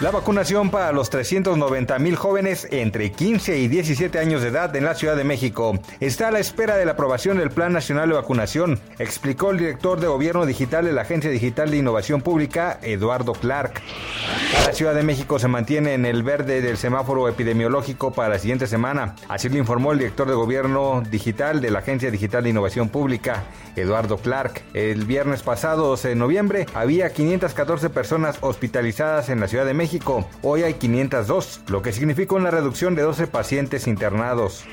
La vacunación para los 390 mil jóvenes entre 15 y 17 años de edad en la Ciudad de México está a la espera de la aprobación del Plan Nacional de Vacunación, explicó el director de Gobierno Digital de la Agencia Digital de Innovación Pública, Eduardo Clark. La Ciudad de México se mantiene en el verde del semáforo epidemiológico para la siguiente semana, así lo informó el director de Gobierno Digital de la Agencia Digital de Innovación Pública, Eduardo Clark. El viernes pasado, 12 de noviembre, había 514 personas hospitalizadas en la Ciudad de México Hoy hay 502, lo que significa una reducción de 12 pacientes internados.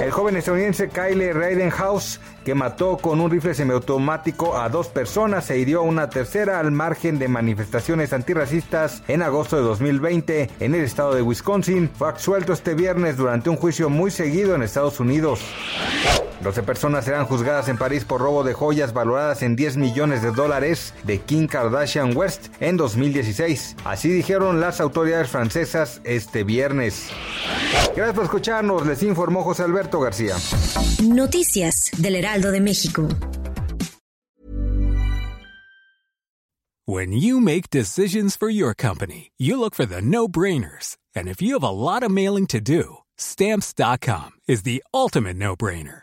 El joven estadounidense Kyle Rittenhouse, que mató con un rifle semiautomático a dos personas e hirió a una tercera al margen de manifestaciones antirracistas en agosto de 2020 en el estado de Wisconsin, fue absuelto este viernes durante un juicio muy seguido en Estados Unidos. 12 personas serán juzgadas en París por robo de joyas valoradas en 10 millones de dólares de Kim Kardashian West en 2016. Así dijeron las autoridades francesas este viernes. Gracias por escucharnos, les informó José Alberto García. Noticias del Heraldo de México. When you make decisions for your company, you look for the no-brainers. And if you have a lot of mailing to do, stamps.com is the ultimate no-brainer.